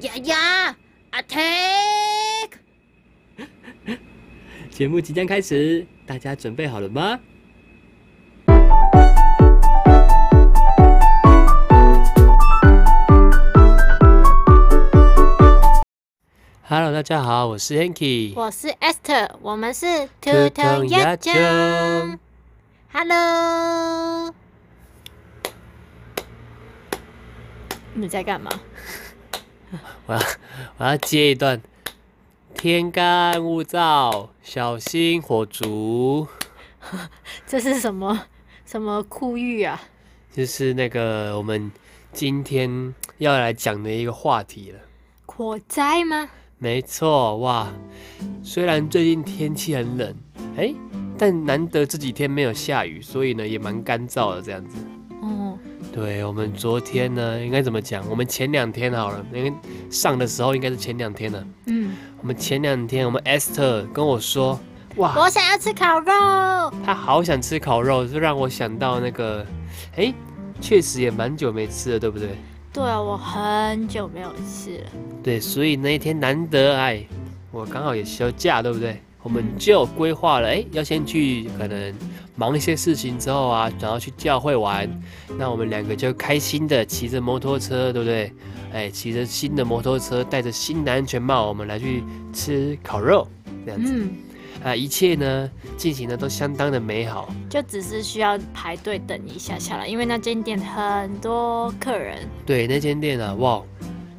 呀呀，attack！节目即将开始，大家准备好了吗？Hello，大家好，我是 Hanky，我是 Esther，我们是图腾鸭酱。Hello，你在干嘛？我要我要接一段。天干物燥，小心火烛。这是什么什么酷寓啊？就是那个我们今天要来讲的一个话题了。火灾吗？没错，哇！虽然最近天气很冷，哎、但难得这几天没有下雨，所以呢也蛮干燥的这样子。哦，对我们昨天呢，应该怎么讲？我们前两天好了，因为上的时候应该是前两天了。嗯，我们前两天，我们 Esther 跟我说，哇，我想要吃烤肉。他好想吃烤肉，就让我想到那个，哎、确实也蛮久没吃了，对不对？对啊，我很久没有吃了。对，所以那一天难得，哎，我刚好也休假，对不对？我们就规划了，哎，要先去可能忙一些事情之后啊，然后去教会玩。那我们两个就开心的骑着摩托车，对不对？哎，骑着新的摩托车，戴着新的安全帽，我们来去吃烤肉，这样子、嗯，啊，一切呢进行的都相当的美好。就只是需要排队等一下下来，因为那间店很多客人。对，那间店啊，哇，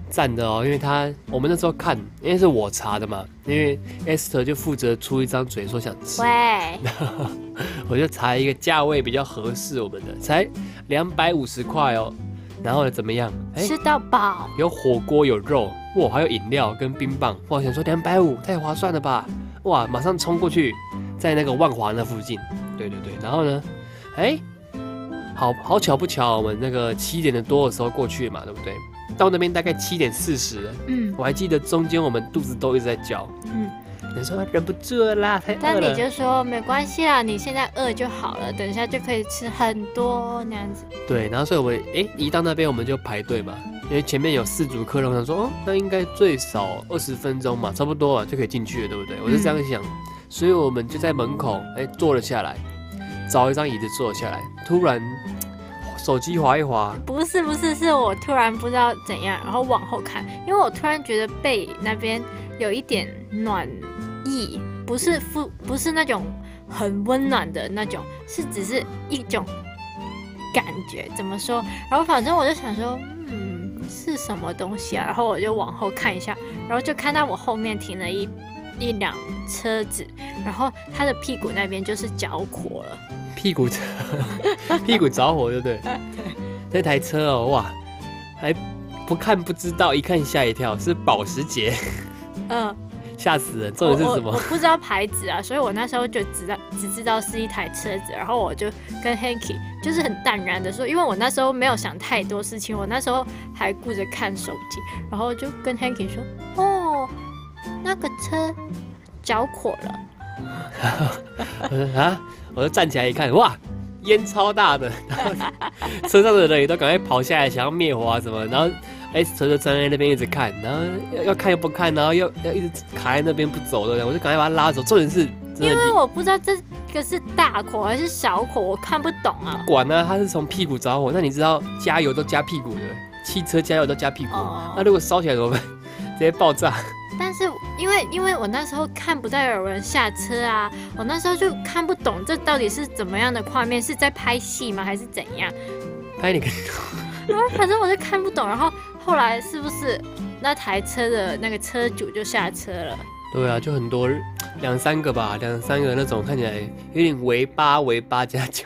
赞的哦，因为他我们那时候看，因为是我查的嘛，因为 Esther 就负责出一张嘴说想吃，喂，我就查一个价位比较合适我们的，才两百五十块哦。然后呢，怎么样？哎，吃到饱。有火锅有肉，哇，还有饮料跟冰棒，哇，想说两百五太划算了吧？哇，马上冲过去，在那个万华那附近。对对对，然后呢，哎，好好巧不巧，我们那个七点的多的时候过去嘛，对不对？到那边大概七点四十，嗯我还记得中间我们肚子都一直在叫，嗯，你说忍不住了啦，太饿但你。就说没关系啦，你现在饿就好了，等一下就可以吃很多那样子。对，然后所以我们哎一到那边我们就排队嘛，因为前面有四组客人，我想说哦，那应该最少二十分钟嘛，差不多啊就可以进去了，对不对？我是这样想，所以我们就在门口哎坐了下来，找一张椅子坐下来，突然手机滑一滑，不是不是，是我突然不知道怎样，然后往后看，因为我突然觉得背那边有一点暖意，不是不不是那种很温暖的那种，是只是一种感觉。怎么说？然后反正我就想说，嗯，是什么东西啊？然后我就往后看一下，然后就看到我后面停了一一辆车子，然后他的屁股那边就是着火了。屁股屁股着火，对不对？那台车哦，哇，还不看不知道，一看吓一跳，是保时捷，嗯。吓死人！重点是什么我不知道牌子啊，所以我那时候就知道只知道是一台车子，然后我就跟 Hanky 就是很淡然的说，因为我那时候没有想太多事情，我那时候还顾着看手机，然后就跟 Hanky 说，哦，那个车着火了，我 说啊，我就站起来一看，哇，烟超大的，然后 车上的人也都赶快跑下来，想要灭火啊什么，然后 S 车就站在那边一直看，然后要要看又不看，然后又要一直卡在那边不走的，我就赶快把他拉走。重点是，因的为我不知道这个是大火还是小火，我看不懂啊。管呢、他是从屁股着火，那你知道加油都加屁股的，汽车加油都加屁股，哦那如果烧起来怎么办？直接爆炸。但是因为因为我那时候看不到有人下车啊，我那时候就看不懂这到底是怎么样的画面，是在拍戏吗还是怎样？拍你个，然后反正我就看不懂，然后后来是不是那台车的那个车主就下车了？对啊，就很多两三个吧，两三个那种看起来有点围八围八加九。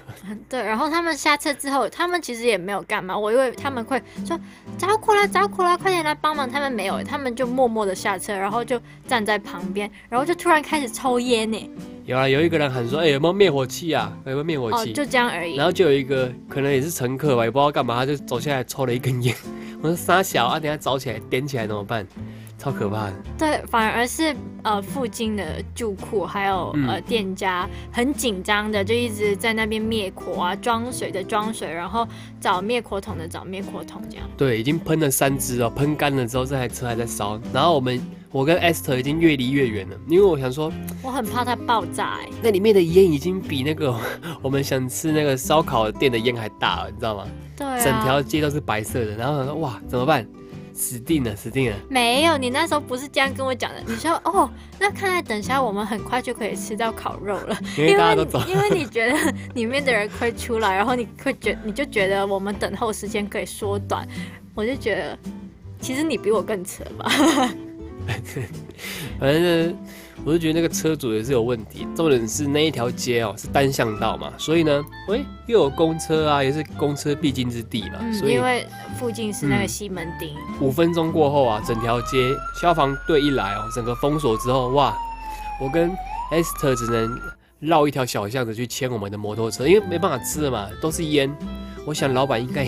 对，然后他们下车之后，他们其实也没有干嘛，我以为他们会说着火了，着火了，快点来帮忙。他们没有，他们就默默的下车，然后就站在旁边，然后就突然开始抽烟呢。有啊，有一个人喊说：“哎、有没有灭火器啊？有没有灭火器哦，器？”就这样而已然。后就有一个可能也是乘客吧，也不知道干嘛，他就走下来抽了一根烟。我说沙小啊，等下着起来点起来怎么办？超可怕的。对，反而是呃附近的住库还有、嗯呃店家很紧张的，就一直在那边灭火啊，装水的装水，然后找灭火桶的找灭火桶这样。对，已经喷了三支哦，喷干了之后，这台车还在烧。然后我们，我跟 Esther 已经越离越远了，因为我想说，我很怕它爆炸哎、那里面的烟已经比那个 我们想吃那个烧烤店的烟还大了，你知道吗？对啊，整条街都是白色的。然后我说，哇，怎么办？死定了，死定了！没有，你那时候不是这样跟我讲的。你说 哦，那看来等下我们很快就可以吃到烤肉了，因为大家都走。因为你觉得里面的人会出来，然后你会觉你就觉得我们等候时间可以缩短，我就觉得其实你比我更扯吧。反正呢，我就觉得那个车主也是有问题。重点是那一条街哦是单向道嘛，所以呢，喂，又有公车啊，也是公车必经之地嘛，嗯，所以因为附近是那个嗯西门町，五分钟过后啊，整条街消防队一来哦，整个封锁之后，哇，我跟 Esther 只能绕一条小巷子去牵我们的摩托车，因为没办法吃了嘛，都是烟。我想老板应该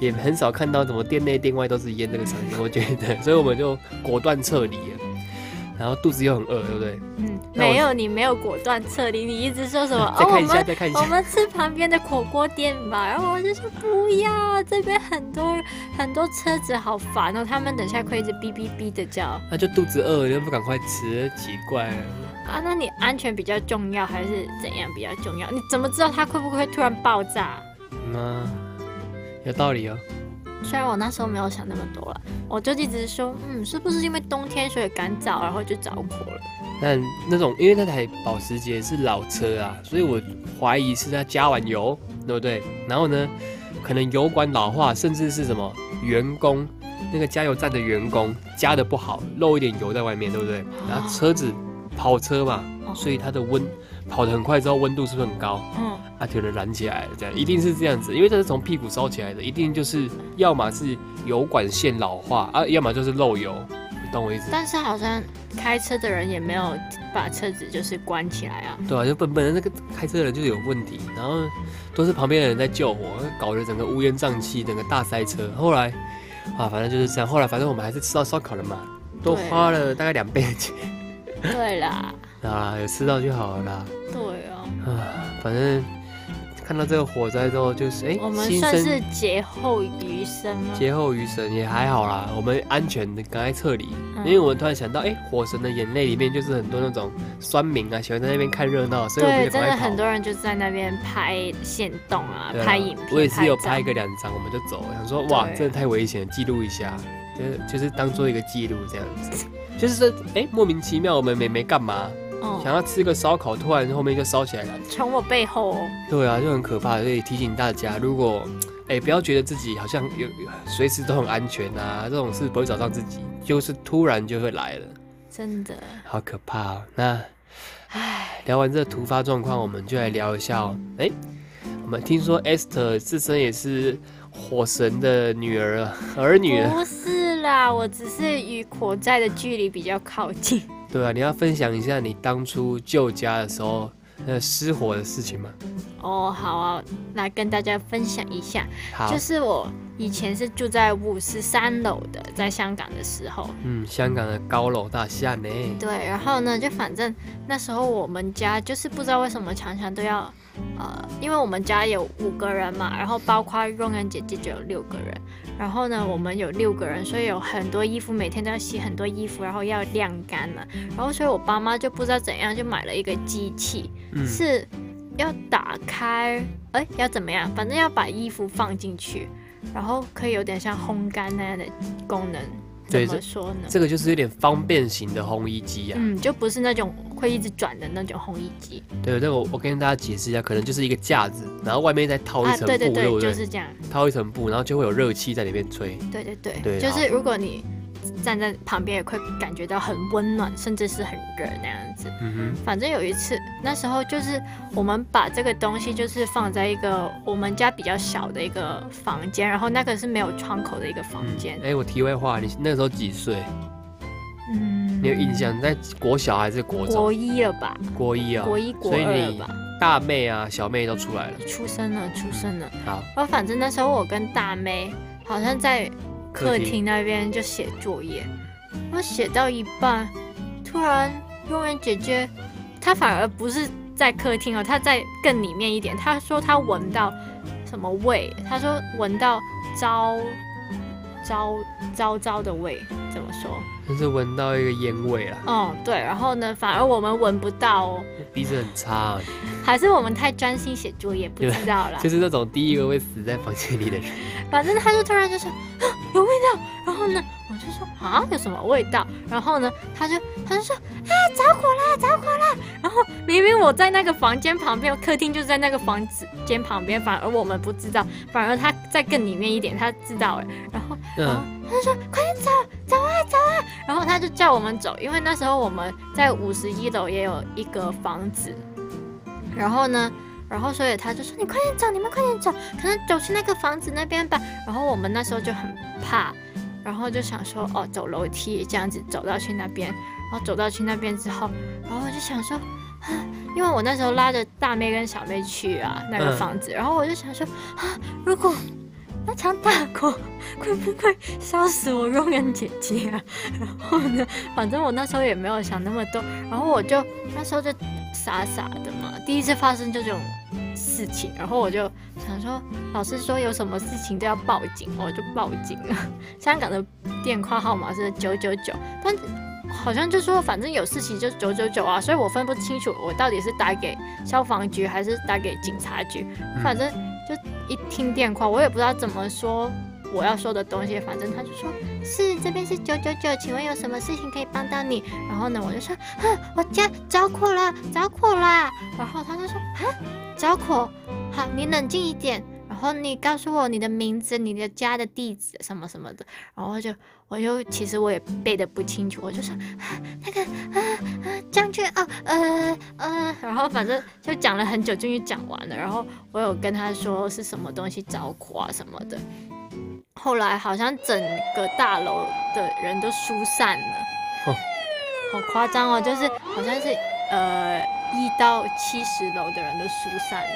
也也很少看到什么店内店外都是烟这个场景，我觉得，所以我们就果断撤离了。然后肚子又很饿，对不对？嗯，没有，你没有果断撤离，你一直说什么？再哦，我看一下，们再看一下。我们吃旁边的火锅店吧，然后我就说不要，这边很多很多车子好烦哦，他们等下会一直哔哔哔的叫那就肚子饿，又不赶快吃，奇怪。啊。那你安全比较重要还是怎样比较重要？你怎么知道它会不会突然爆炸？嗯啊，有道理哦。虽然我那时候没有想那么多了，我就一直说，嗯，是不是因为冬天所以赶早，然后就着火了？但那种因为那台保时捷是老车啊，所以我怀疑是它加完油，对不对？然后呢，可能油管老化，甚至是什么员工那个加油站的员工加的不好，漏一点油在外面，对不对？然后车子跑车嘛，哦所以它的温跑得很快之后，温度是不是很高？嗯，啊，可能燃起来了，这样一定是这样子，因为这是从屁股烧起来的，一定就是要么是油管线老化啊，要么就是漏油，你懂我意思？但是好像开车的人也没有把车子就是关起来啊。对啊，就本本的那个开车的人就是有问题，然后都是旁边的人在救火，搞得整个乌烟瘴气，整个大塞车。后来啊，反正就是这样。后来反正我们还是吃到烧烤了嘛，都花了大概两倍的钱 对啦，啊，有吃到就好了啦。对啊，啊，反正看到这个火灾之后，就是哎，我们算是劫后余生吗？劫后余生也还好啦，我们安全的赶快撤离。嗯因为我们突然想到，哎，火神的眼泪里面就是很多那种酸民啊，喜欢在那边看热闹，所以真的很。多人就在那边拍现动啊，啊拍影片，我也是有照拍个两张，我们就走了。想说哇，对真的太危险了，记录一下，就是就是当做一个记录这样子。就是说，哎、莫名其妙，我们没没干嘛，哦，想要吃个烧烤，突然后面就烧起来了。从我背后哦，对啊，就很可怕。所以提醒大家，如果哎、不要觉得自己好像有有随时都很安全啊，这种事不会找上自己，就是突然就会来了，真的，好可怕哦。那唉，聊完这突发状况，我们就来聊一下哦。哎、我们听说 Esther 自身也是火神的女儿啊，儿女啊。不是啦，我只是与火灾的距离比较靠近。对啊，你要分享一下你当初旧家的时候那失火的事情吗？哦，好啊，来跟大家分享一下，好，就是我以前是住在五十三楼的，在香港的时候，嗯，香港的高楼大厦呢，对，然后呢，就反正那时候我们家就是不知道为什么常常都要，呃，因为我们家有五个人嘛，然后包括蓉恩姐姐就有六个人，然后呢，我们有六个人，所以有很多衣服，每天都要洗很多衣服，然后要晾干了，然后所以我爸妈就不知道怎样就买了一个机器，嗯，是要打开，哎，要怎么样？反正要把衣服放进去，然后可以有点像烘干那样的功能。怎对怎么说呢？这个就是有点方便型的烘衣机啊。嗯，就不是那种会一直转的那种烘衣机对，那个我我跟大家解释一下，可能就是一个架子，然后外面再套一啊，层布，对对对，不对？就是这样，套一层布，然后就会有热气在里面吹。对对对，对就是如果你站在旁边，也会感觉到很温暖，甚至是很热那样子。嗯反正有一次，那时候就是我们把这个东西就是放在一个我们家比较小的一个房间，然后那个是没有窗口的一个房，间哎、。诶我题外话，你那时候几岁？嗯，你有印象？在国小还是国中？国一了吧？国一啊、国一国二了吧？大妹啊、小妹都出来了。出生了，出生了。好，然后反正那时候我跟大妹好像在客客厅厅那边就写作业，我写到一半，突然佣人姐姐，她反而不是在客厅哦，她在更里面一点。她说她闻到什么味？她说闻到糟糟糟糟的味，怎么说？就是闻到一个烟味啦，哦，对，然后呢，反而我们闻不到哦，鼻子很差啊，还是我们太专心写作业，不知道啦。就是那种第一个会死在房间里的人。反正他就突然就说啊有味道，然后呢我就说啊有什么味道，然后呢他就他就说啊着火啦着火啦，然后明明我在那个房间旁边，客厅就在那个房子间旁边，反而我们不知道，反而他在更里面一点，他知道哎，然后然后嗯，他就说快点走走啊走啊，然后他就叫我们走，因为那时候我们在五十一楼也有一个房子，然后呢。然后，所以他就说：“你快点走，你们快点走，可能走去那个房子那边吧。”然后我们那时候就很怕，然后就想说：“哦，走楼梯这样子走到去那边。”然后走到去那边之后，然后我就想说：“啊，因为我那时候拉着大妹跟小妹去啊那个嗯房子，然后我就想说：啊，如果那场大火会不会烧死我佣人姐姐啊？然后呢，反正我那时候也没有想那么多，然后我就那时候就傻傻的嘛，第一次发生这种事情，然后我就想说，老师说有什么事情都要报警，我就报警了。香港的电话号码是九九九，但好像就说反正有事情就九九九啊，所以我分不清楚我到底是打给消防局还是打给警察局，反正就一听电话，我也不知道怎么说我要说的东西，反正他就说是这边是九九九，请问有什么事情可以帮到你？然后呢，我就说哼，我家着火了，着火啦！然后他就说啊，着火，好，你冷静一点。然后你告诉我你的名字、你的家的地址什么什么的，然后就我就其实我也背的不清楚，我就说啊那个啊啊将军哦呃呃，然后反正就讲了很久，终于讲完了。然后我有跟他说是什么东西着火啊什么的，后来好像整个大楼的人都疏散了，哦好夸张哦，就是好像是呃一到七十楼的人都疏散了，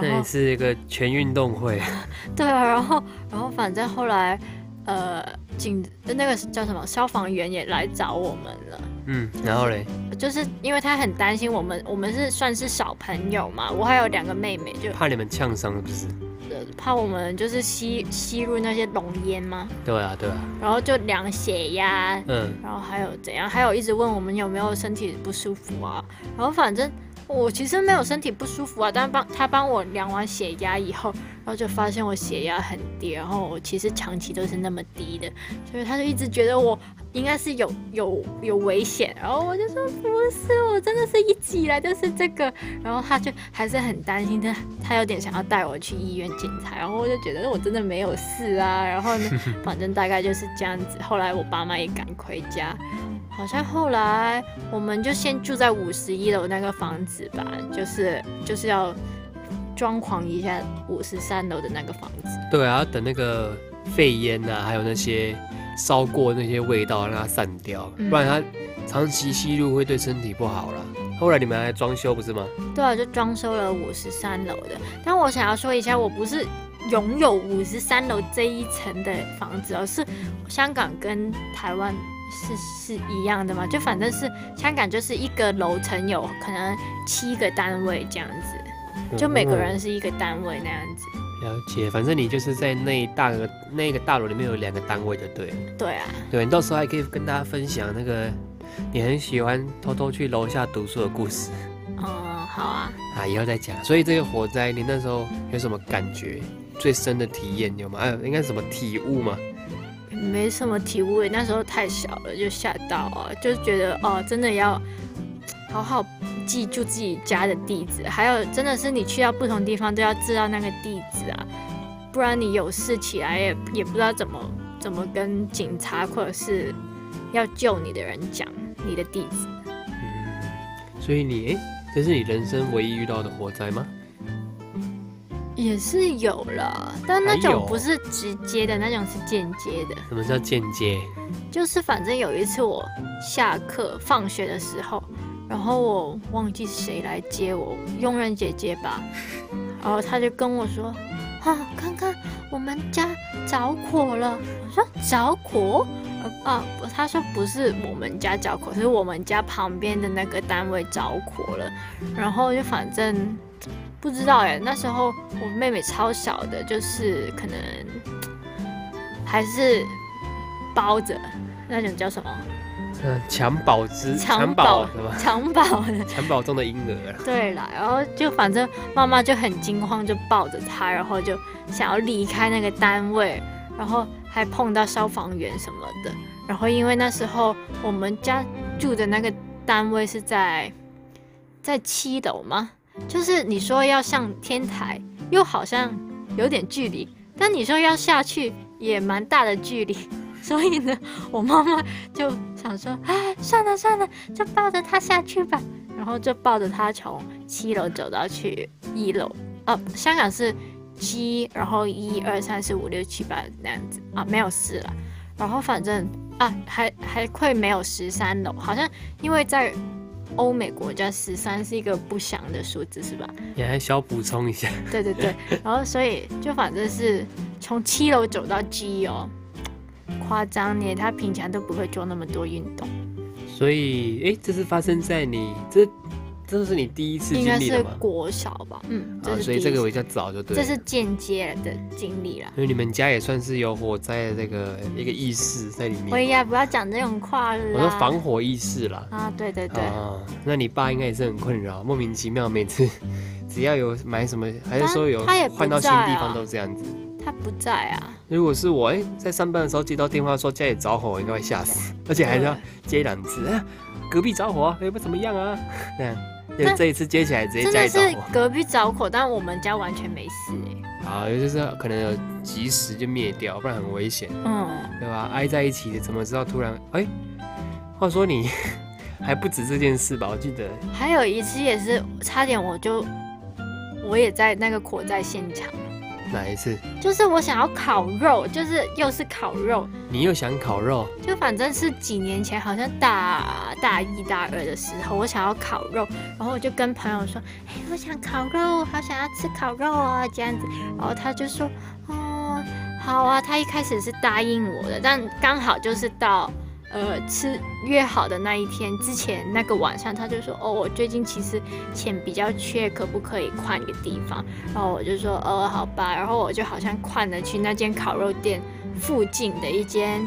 然后那也是一个全运动会，对啊，然后然后反正后来呃警那个叫什么消防员也来找我们了。嗯，然后嘞，就是因为他很担心我们，我们是算是小朋友嘛，我还有两个妹妹，就怕你们呛伤是不是？呃怕我们就是吸吸入那些浓烟吗，对啊，对啊，然后就量血压，嗯，然后还有怎样，还有一直问我们有没有身体不舒服啊，然后反正我其实没有身体不舒服啊，但帮他帮我量完血压以后，然后就发现我血压很低，然后我其实长期都是那么低的，所以他就一直觉得我应该是有有有危险，然后我就说不是，我真的是一直以来就是这个，然后他就还是很担心，他他有点想要带我去医院检查，然后我就觉得我真的没有事啊，然后呢，反正大概就是这样子，后来我爸妈也赶回家。好像后来我们就先住在五十一楼那个房子吧，就是就是要装潢一下五十三楼的那个房子。对啊，要等那个肺炎啊，还有那些烧过那些味道让它散掉，嗯不然它长期吸入会对身体不好啦。后来你们还装修不是吗？对啊，就装修了五十三楼的。但我想要说一下，我不是拥有五十三楼这一层的房子，而是香港跟台湾是是一样的嘛？就反正是香港就是一个楼层有可能七个单位这样子，就每个人是一个单位那样子。了解，反正你就是在那一大个那个大楼里面有两个单位就对了。对啊，对，你到时候还可以跟大家分享那个你很喜欢偷偷去楼下读书的故事嗯，好啊。啊，以后再讲。所以这个火灾，你那时候有什么感觉？最深的体验有吗？哎，应该什么体悟吗？没什么体悟，那时候太小了，就吓到啊，就觉得哦，真的要好好记住自己家的地址，还有真的是你去到不同地方都要知道那个地址啊，不然你有事起来也也不知道怎么怎么跟警察或者是要救你的人讲你的地址。嗯，所以你哎，这是你人生唯一遇到的火灾吗？也是有了，但那种不是直接的，那种是间接的。什么叫间接？就是反正有一次我下课放学的时候，然后我忘记谁来接我，佣人姐姐吧，然后她就跟我说：“啊，看看我们家着火了。”我说：“着火？”啊，她说不是我们家着火，是我们家旁边的那个单位着火了。然后就反正不知道哎，那时候我妹妹超小的，就是可能还是包着那种叫什么嗯，襁褓之襁褓褓什么？襁褓的。襁褓 中的婴儿啊。对啦，然后就反正妈妈就很惊慌，就抱着他，然后就想要离开那个单位，然后还碰到消防员什么的。然后因为那时候我们家住的那个单位是在在七楼吗？就是你说要上天台，又好像有点距离，但你说要下去也蛮大的距离。所以呢，我妈妈就想说，哎，算了算了，就抱着他下去吧。然后就抱着他从七楼走到去一楼。哦，香港是七，然后一二三四五六七八那样子啊，没有四了。然后反正啊，还还会没有十三楼，好像因为在欧美国家十三是一个不祥的数字，是吧？你还需要补充一下，对对对，然后所以就反正是从七楼走到 G 哦，夸张呢，他平常都不会做那么多运动，所以哎，这是发生在你这，这是你第一次应该是经历的吗？国小吧，嗯，啊，所以这个比较早就对了。这是间接的经历啦。因为你们家也算是有火灾的这个一个意识在里面。我呀，不要讲这种话了。我说防火意识啦。啊，对对对，啊，那你爸应该也是很困扰，莫名其妙每次只要有买什么，还是说有换到新地方都这样子。他不在啊，如果是我，哎、在上班的时候接到电话说家里着火，我应该会吓死，而且还是要接两次。啊，隔壁着火，哎、不怎么样啊？这样，因为但这一次接起来直接家里着火，是隔壁着火，但我们家完全没事哎、啊，也就是可能有及时就灭掉，不然很危险，嗯，对吧？挨在一起的，怎么知道突然？哎、话说你 还不止这件事吧？我记得还有一次也是差点我就我也在那个火灾现场，哪一次？就是我想要烤肉，就是又是烤肉，你又想烤肉？就反正是几年前，好像大大一大二的时候，我想要烤肉，然后我就跟朋友说，哎，我想烤肉，好想要吃烤肉啊，这样子，然后他就说，哦，好啊，他一开始是答应我的，但刚好就是到。呃，吃约好的那一天之前那个晚上，他就说：“哦，我最近其实钱比较缺，可不可以换个地方？”然后我就说：“呃，好吧。”然后我就好像换了去那间烤肉店附近的一间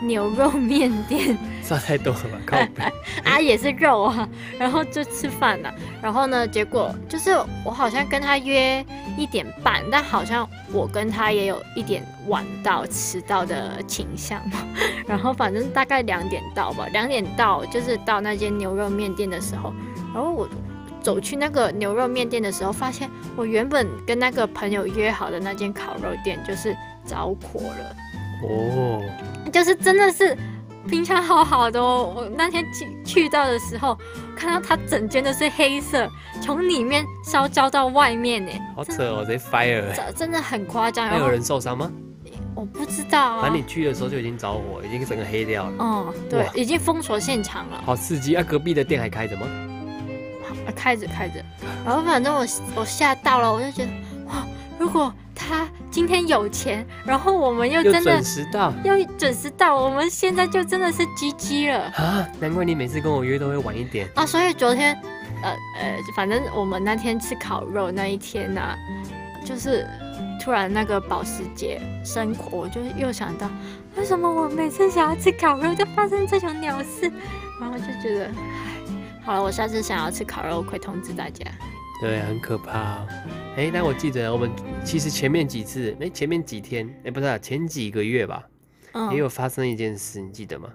牛肉面店 差太多了吧？靠北！啊，也是肉啊，然后就吃饭了。然后呢，结果就是我好像跟他约一点半，但好像我跟他也有一点晚到、迟到的倾向嘛。然后反正大概两点到吧，两点到就是到那间牛肉面店的时候，然后我。走去那个牛肉面店的时候，发现我原本跟那个朋友约好的那间烤肉店就是着火了。哦，就是真的是平常好好的哦。我那天去去到的时候，看到它整间都是黑色，从里面烧焦到外面呢，好扯哦，直接 fire 这。真真的很夸张。然后还有人受伤吗？我不知道啊反正，你去的时候就已经着火，已经整个黑掉了，嗯，对，已经封锁现场了，好刺激啊！隔壁的店还开着吗？呃开着开着。然后反正我我吓到了，我就觉得哇，如果他今天有钱，然后我们又又真的准时到又准时到，我们现在就真的是 GG 了。啊！难怪你每次跟我约都会晚一点。啊，所以昨天，呃呃，反正我们那天吃烤肉那一天呢、就是突然那个保时捷生活，我就又想到，为什么我每次想要吃烤肉就发生这种鸟事，然后就觉得，唉，好了，我下次想要吃烤肉，我会通知大家。对，很可怕、哦。哎、但我记得我们其实前面几次，哎、前面几天，哎、不是、啊、前几个月吧，嗯，也有发生一件事，你记得吗？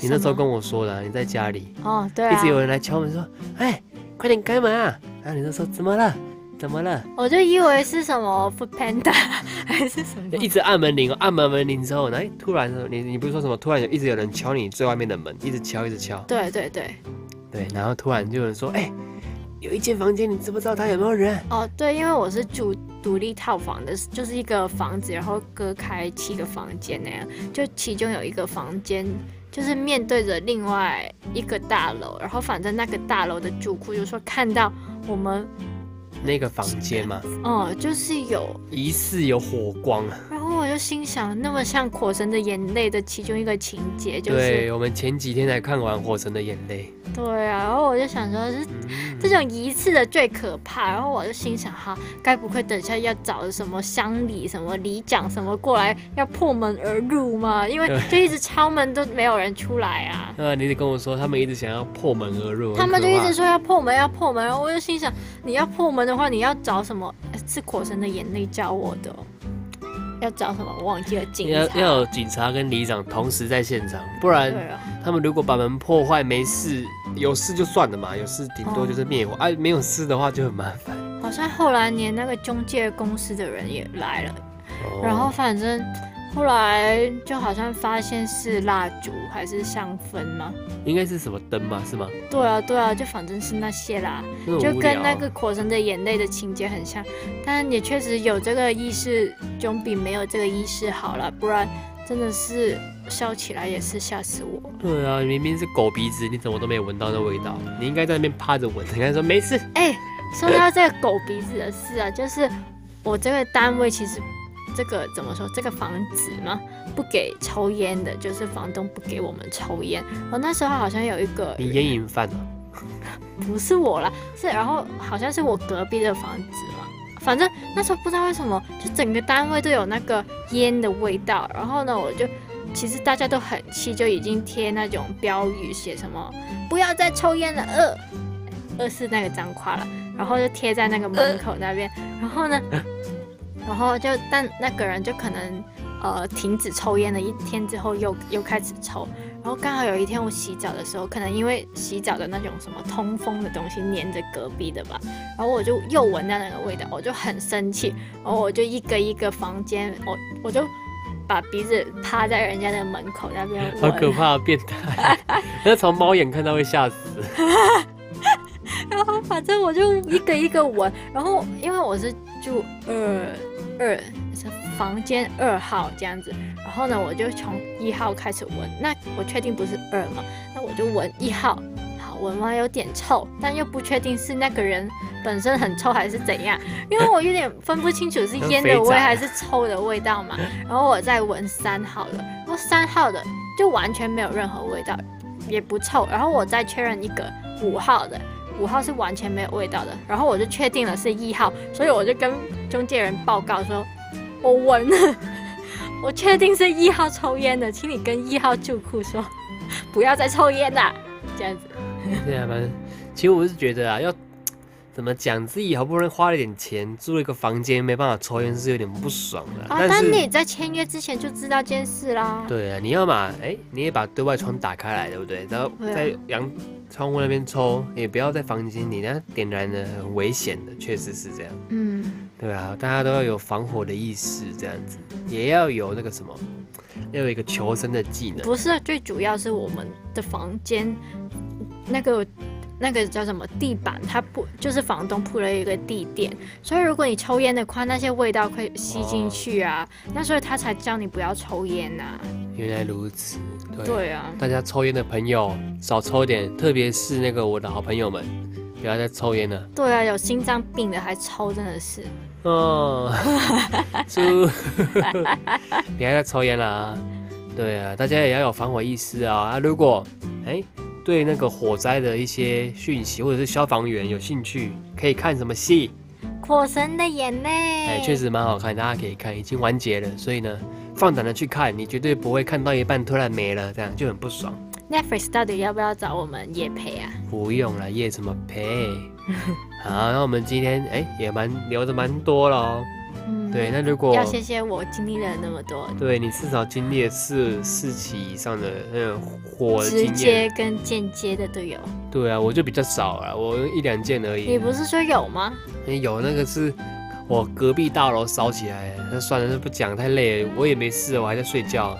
你那时候跟我说的啊、你在家里，哦，对啊一直，有人来敲门说：“哎，快点开门啊！”然后你就说：“怎么了？怎么了我就以为是什么 Food Panda 还是什？”么，一直按门铃哦，按门门铃之后，哎，突然你你不是说什么？突然有一直有人敲你最外面的门，一直敲，一直敲。对对对，对，然后突然就有人说：“哎，有一间房间，你知不知道他有没有人哦，对，因为我是住独立套房的，就是一个房子，然后隔开七个房间那样，就其中有一个房间就是面对着另外一个大楼，然后反正那个大楼的住户就说看到我们，那个房间嘛？哦、就是有，疑似有火光我就心想，那么像《火神的眼泪》的其中一个情节，就是对我们前几天才看完《火神的眼泪对啊，然后我就想说，是》，嗯，这种一次的最可怕。然后我就心想，哈，该不会等一下要找什么乡里、什么里长什么过来要破门而入吗？因为就一直敲门都没有人出来啊。那你得跟我说，他们一直想要破门而入，他们就一直说要破门，要破门，然后我就心想，你要破门的话，你要找什么？呃是火神的眼泪教我的哦，要找什么？我忘记了，警察。要要有警察跟里长同时在现场，不然他们如果把门破坏没事，有事就算了嘛，有事顶多就是灭火，啊，没有事的话就很麻烦。好像后来连那个中介公司的人也来了，哦然后反正后来就好像发现是蜡烛还是香氛吗。应该是什么灯吧，是吗？对啊，对啊，就反正是那些啦，那就跟那个《火神的眼泪》的情节很像，但也确实有这个意识，总比没有这个意识好了，不然真的是笑起来也是吓死我。对啊，明明是狗鼻子，你怎么都没有闻到那味道？你应该在那边趴着闻。你看说没事，哎、说到这个狗鼻子的事啊，就是我这个单位其实这个怎么说，这个房子嘛不给抽烟的，就是房东不给我们抽烟。我那时候好像有一个你烟瘾犯了。不是我啦，是然后好像是我隔壁的房子嘛，反正那时候不知道为什么，就整个单位都有那个烟的味道。然后呢，我就其实大家都很气，就已经贴那种标语，写什么不要再抽烟了，二二是那个脏话了，然后就贴在那个门口那边。然后呢，然后就但那个人就可能呃停止抽烟了一天之后又又开始抽。然后刚好有一天我洗澡的时候，可能因为洗澡的那种什么通风的东西粘着隔壁的吧，然后我就又闻到那个味道，我就很生气，然后我就一个一个房间，我我就把鼻子趴在人家的门口那边好可，怕，变态！那从猫眼看到会吓死。然后反正我就一个一个闻，然后因为我是住二二是房间二号这样子，然后呢我就从一号开始闻，那我确定不是二嘛，那我就闻一号，好闻完有点臭，但又不确定是那个人本身很臭还是怎样，因为我有点分不清楚是烟的 味还是臭的味道嘛，然后我再闻三号的，然后三号的就完全没有任何味道，也不臭，然后我再确认一个五号的。五号是完全没有味道的，然后我就确定了是一号，所以我就跟中介人报告说，我闻了，我确定是一号抽烟的，请你跟一号住户说，不要再抽烟啦，这样子。对啊，反正其实我是觉得啊，要怎么讲，自己好不容易花了点钱租了一个房间，没办法抽烟是有点不爽的。啊，但你在签约之前就知道这件事啦。对啊，你要嘛，哎、你也把对外窗打开来，对不对？然后在阳窗户那边抽，也不要在房间里，那点燃的很危险的，确实是这样。嗯，对啊，大家都要有防火的意识，这样子，也要有那个什么，要有一个求生的技能。不是，最主要是我们的房间那个那个叫什么地板，它铺就是房东铺了一个地垫，所以如果你抽烟的话，那些味道会吸进去啊，那所以他才叫你不要抽烟呐、原来如此，对。对啊，大家抽烟的朋友少抽点，特别是那个我的好朋友们，不要再抽烟了。对啊，有心脏病的还抽，真的是。哦，猪，别再抽烟了啊！对啊，大家也要有防火意识啊！啊，如果哎对那个火灾的一些讯息或者是消防员有兴趣，可以看什么戏？火神的眼泪，哎，确实蛮好看，大家可以看，已经完结了，所以呢，放胆的去看，你绝对不会看到一半突然没了，这样就很不爽。Netflix 到底要不要找我们夜陪啊？不用了，夜怎么陪？好，那我们今天哎也蛮聊的蛮多了哦。嗯，对，那如果要谢谢我经历了那么多，对你至少经历了四四起以上的那种火直。接跟间接的都有。对啊，我就比较少了，我一两件而已。你不是说有吗？哎有那个是我隔壁大楼烧起来，那算了，那不讲太累了，我也没事，我还在睡觉。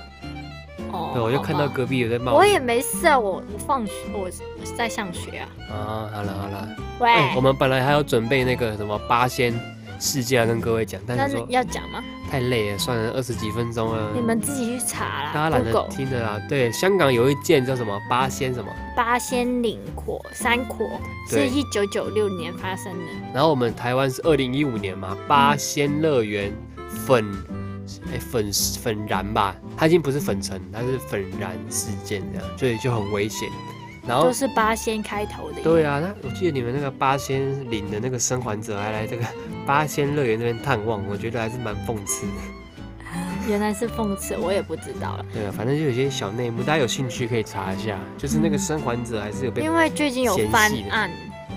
哦，对，我就看到隔壁有在冒我也没事啊，我我放学，我在上学啊。啊，好了好了，喂，哎，我们本来还要准备那个什么八仙事件要跟各位讲，但是要讲吗？太累了，算了，二十几分钟了你。们自己去查啦。大家懒得听的啦。对，香港有一件叫什么八仙什么，八仙岭火山火是一九九六年发生的。然后我们台湾是二零一五年嘛，八仙乐园粉哎粉粉燃吧，它已经不是粉尘，它是粉燃事件这样，所以就很危险。然后都是八仙开头的。对啊，那我记得你们那个八仙岭的那个生还者还来这个 八仙乐园那边探望，我觉得还是蛮讽刺的。原来是讽刺，我也不知道了。对啊，反正就有些小内幕，大家有兴趣可以查一下。就是那个生还者还是有被因为最近有翻案，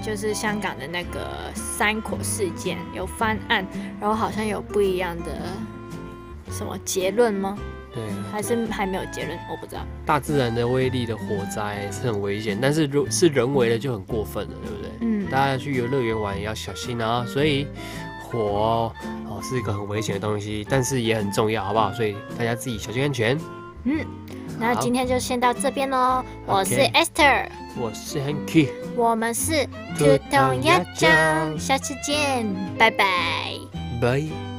就是香港的那个三口事件有翻案，然后好像有不一样的什么结论吗？对啊，还是还没有结论，我不知道。大自然的威力的火灾是很危险，但是如是人为的就很过分了，对不对？嗯，大家去游乐园玩也要小心啊。所以火哦是一个很危险的东西，但是也很重要，好不好？所以大家自己小心安全。嗯，那好今天就先到这边喽。我是 Esther，我是 Hanky，我们是兔兔童童鸭鸭酱酱，下次见，拜拜。拜。